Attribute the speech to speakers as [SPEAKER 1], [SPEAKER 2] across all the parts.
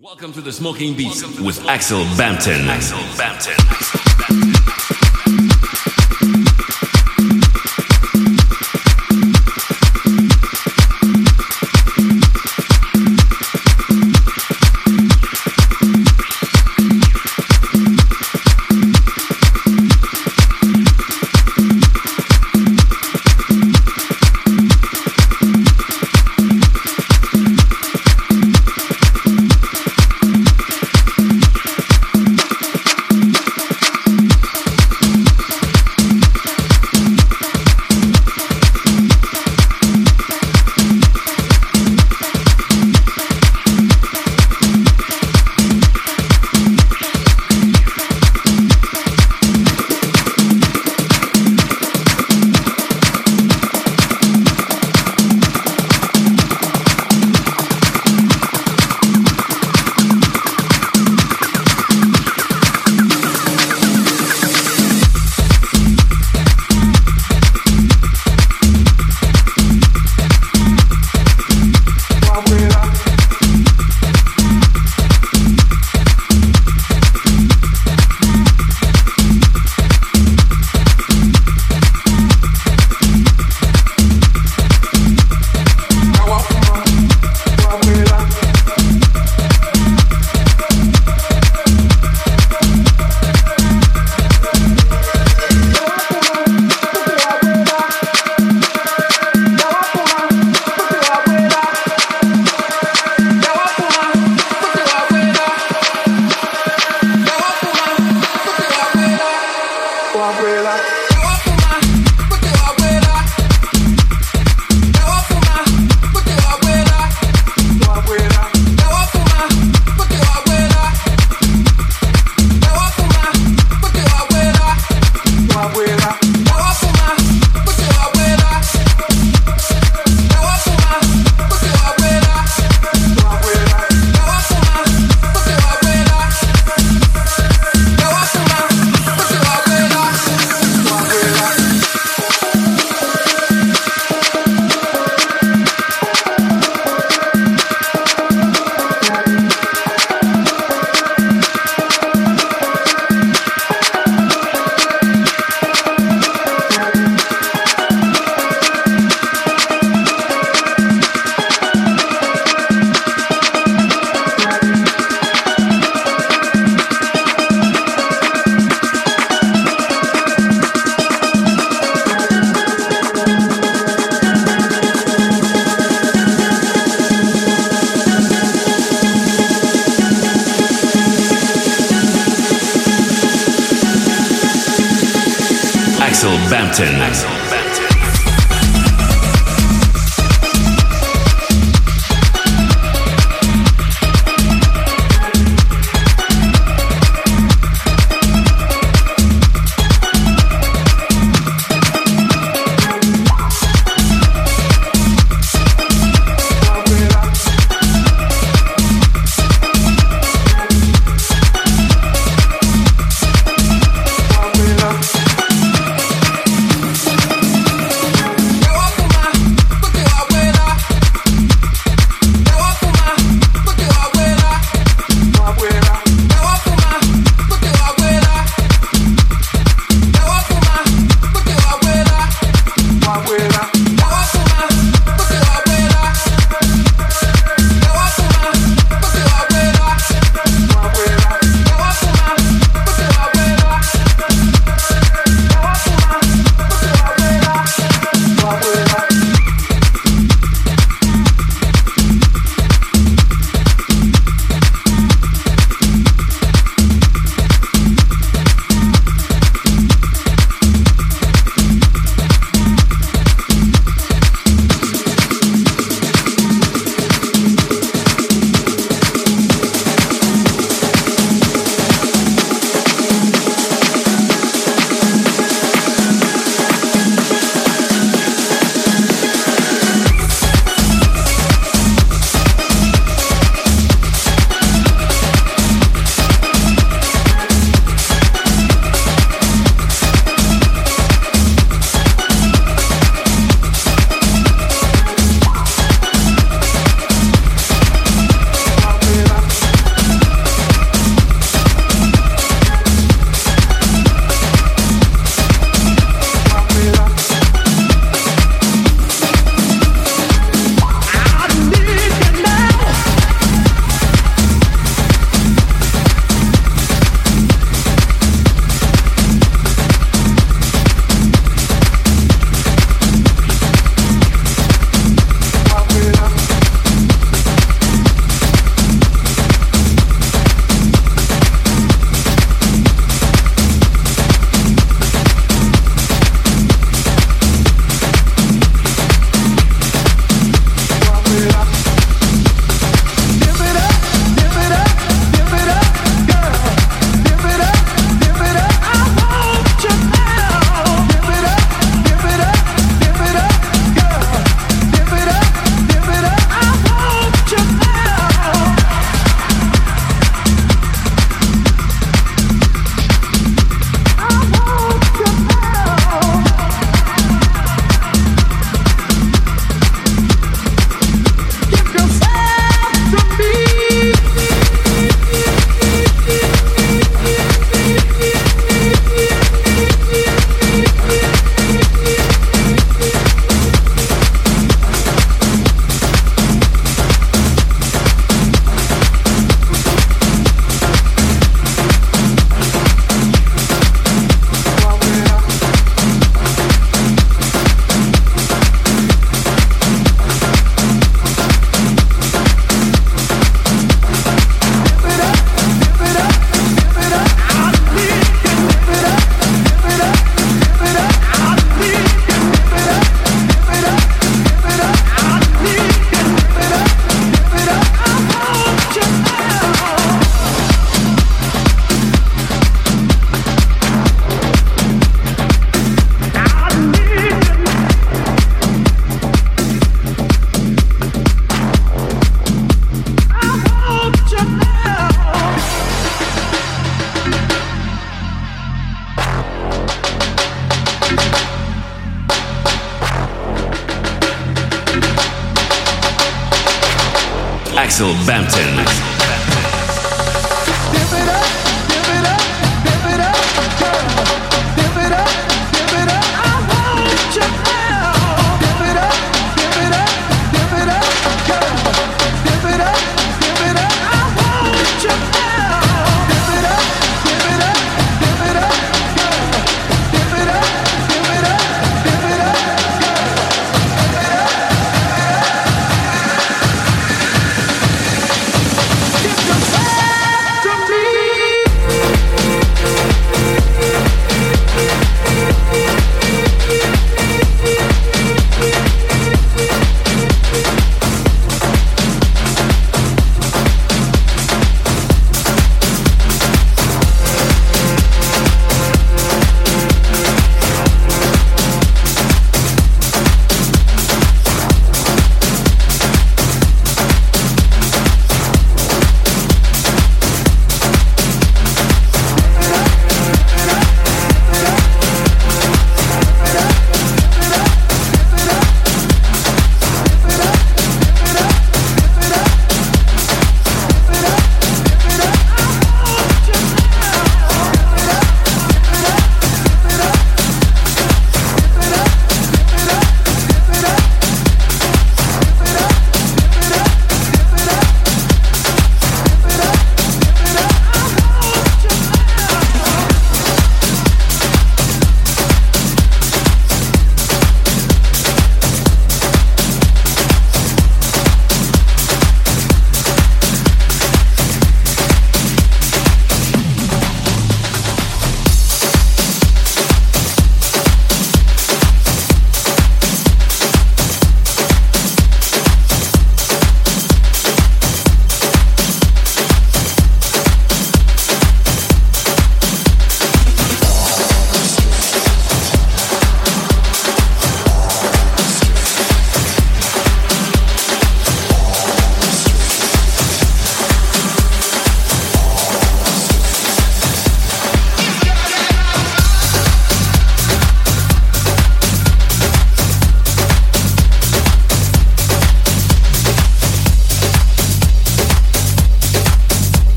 [SPEAKER 1] Welcome to the Smoking Beats with Axel Bampton. Axel Bampton.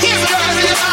[SPEAKER 1] He's driving he's.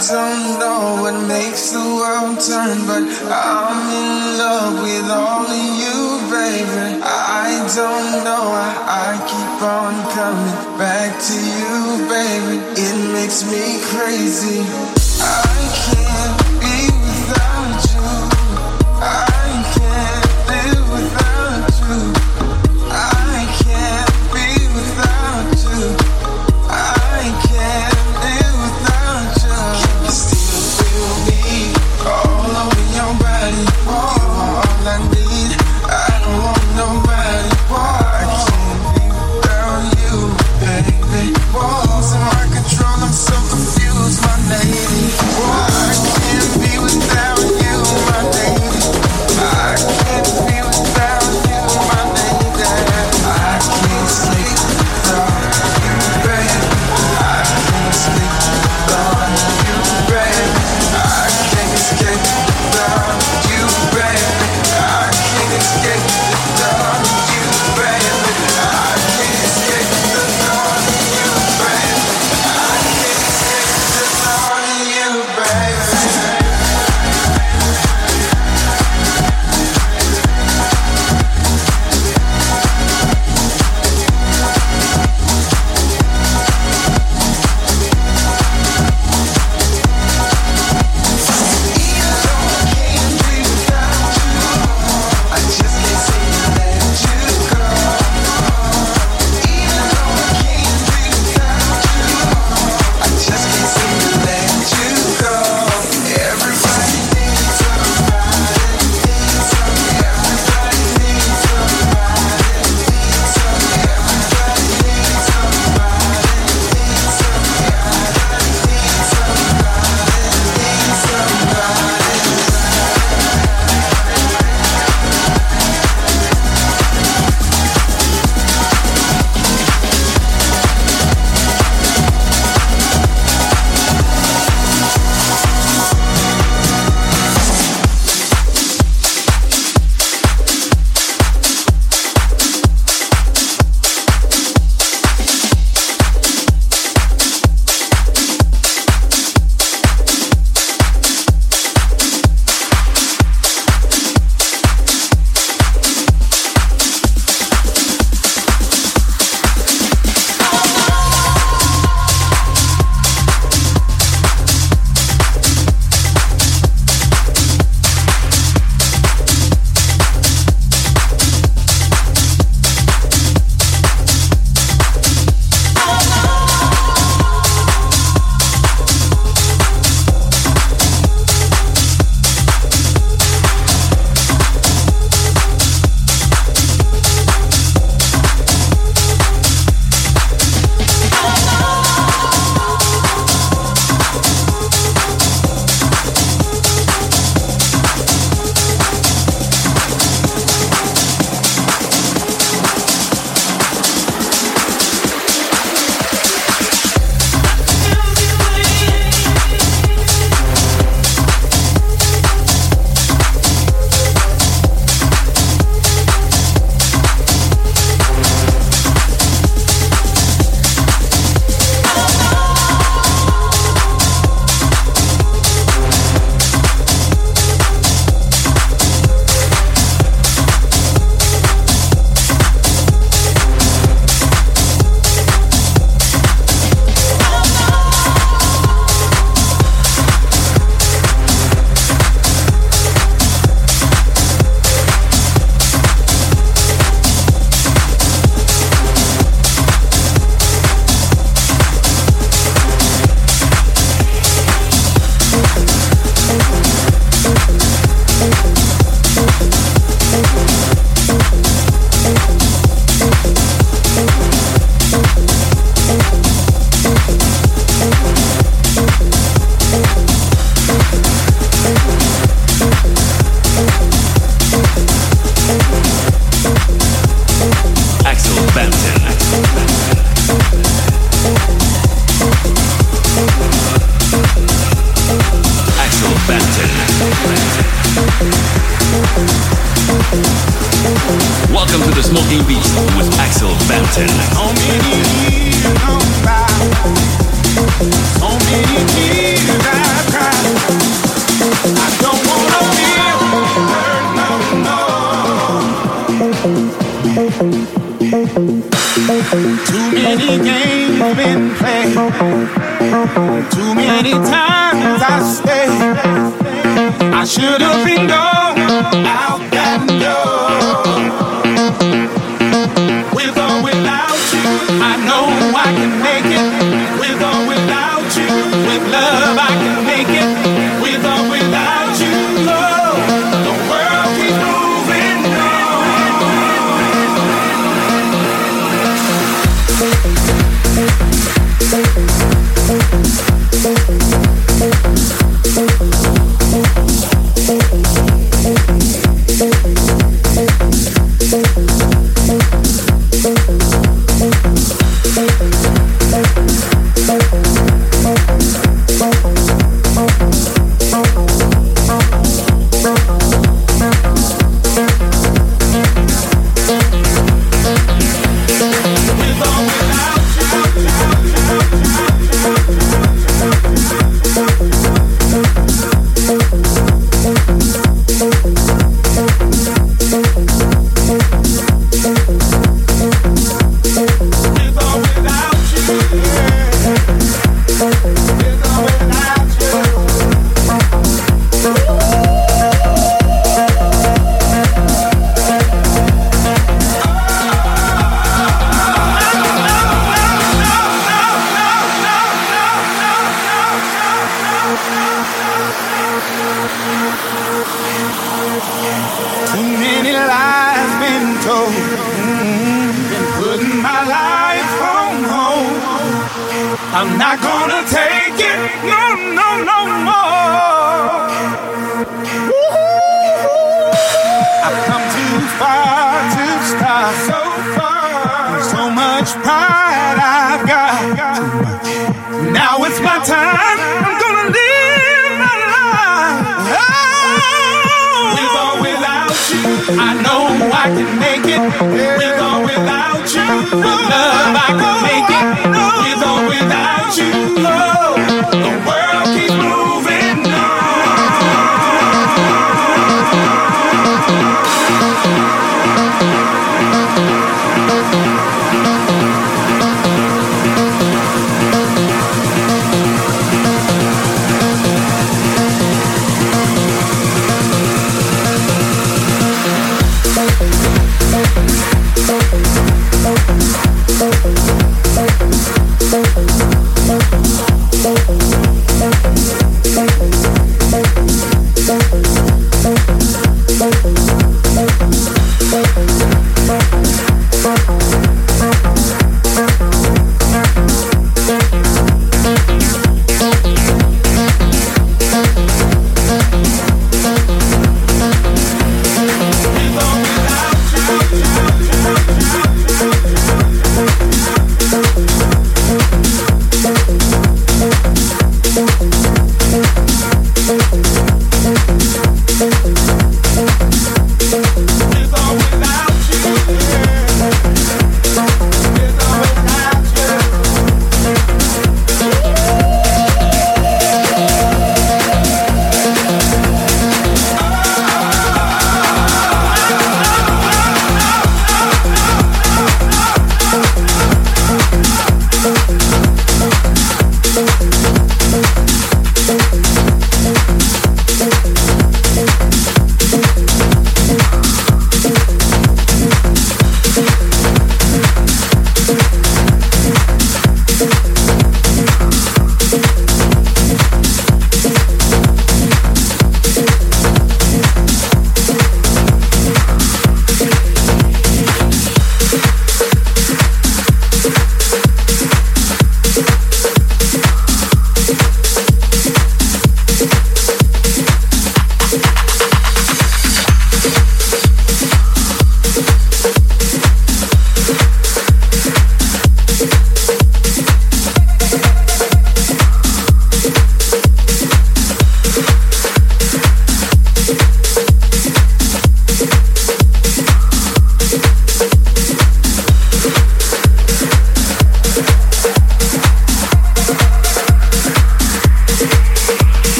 [SPEAKER 1] don't
[SPEAKER 2] know
[SPEAKER 1] what makes the
[SPEAKER 2] world turn, but I'm in love with all of you, baby. I don't know, why I keep on coming back to you, baby. It makes me crazy. I can't.